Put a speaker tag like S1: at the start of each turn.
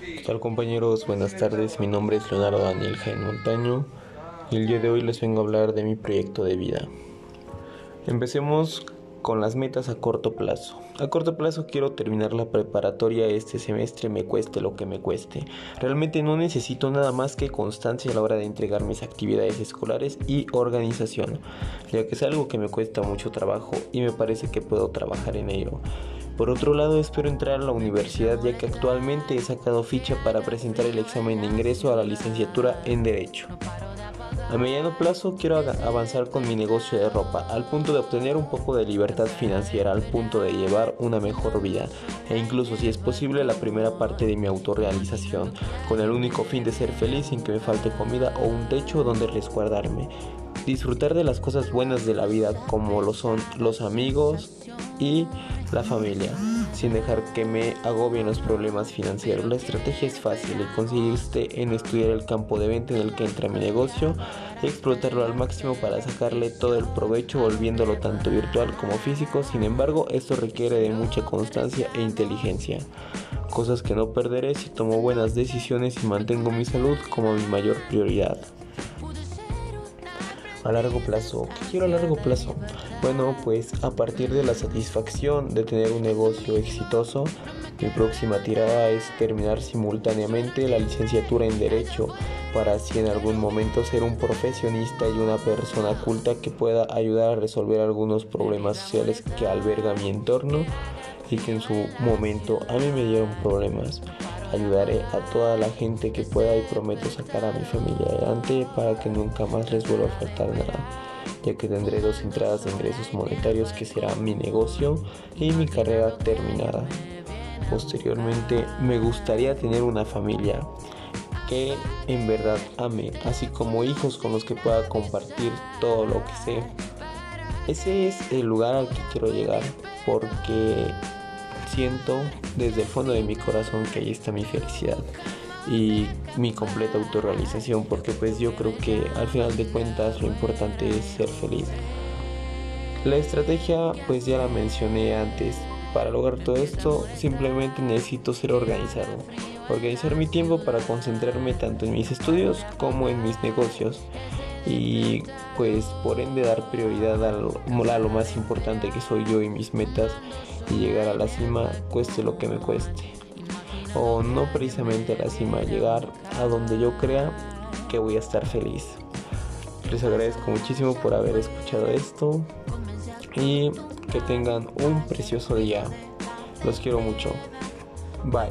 S1: ¿Qué tal compañeros? Buenas tardes, mi nombre es Leonardo Daniel Jaén Montaño y el día de hoy les vengo a hablar de mi proyecto de vida. Empecemos con las metas a corto plazo. A corto plazo quiero terminar la preparatoria este semestre, me cueste lo que me cueste. Realmente no necesito nada más que constancia a la hora de entregar mis actividades escolares y organización, ya que es algo que me cuesta mucho trabajo y me parece que puedo trabajar en ello. Por otro lado, espero entrar a la universidad ya que actualmente he sacado ficha para presentar el examen de ingreso a la licenciatura en Derecho. A mediano plazo quiero avanzar con mi negocio de ropa al punto de obtener un poco de libertad financiera, al punto de llevar una mejor vida e incluso si es posible la primera parte de mi autorrealización, con el único fin de ser feliz sin que me falte comida o un techo donde resguardarme. Disfrutar de las cosas buenas de la vida como lo son los amigos y la familia, sin dejar que me agobien los problemas financieros. La estrategia es fácil y consiste en estudiar el campo de venta en el que entra mi negocio y explotarlo al máximo para sacarle todo el provecho volviéndolo tanto virtual como físico. Sin embargo, esto requiere de mucha constancia e inteligencia, cosas que no perderé si tomo buenas decisiones y mantengo mi salud como mi mayor prioridad a largo plazo. ¿Qué quiero a largo plazo? Bueno, pues a partir de la satisfacción de tener un negocio exitoso, mi próxima tirada es terminar simultáneamente la licenciatura en Derecho para así en algún momento ser un profesionista y una persona culta que pueda ayudar a resolver algunos problemas sociales que alberga mi entorno y que en su momento a mí me dieron problemas. Ayudaré a toda la gente que pueda y prometo sacar a mi familia adelante para que nunca más les vuelva a faltar nada, ya que tendré dos entradas de ingresos monetarios que será mi negocio y mi carrera terminada. Posteriormente me gustaría tener una familia que en verdad ame, así como hijos con los que pueda compartir todo lo que sé. Ese es el lugar al que quiero llegar porque siento desde el fondo de mi corazón que ahí está mi felicidad y mi completa autorrealización porque pues yo creo que al final de cuentas lo importante es ser feliz. La estrategia pues ya la mencioné antes. Para lograr todo esto simplemente necesito ser organizado. Organizar mi tiempo para concentrarme tanto en mis estudios como en mis negocios. Y pues por ende dar prioridad a lo, a lo más importante que soy yo y mis metas y llegar a la cima cueste lo que me cueste. O no precisamente a la cima, llegar a donde yo crea que voy a estar feliz. Les agradezco muchísimo por haber escuchado esto y que tengan un precioso día. Los quiero mucho. Bye.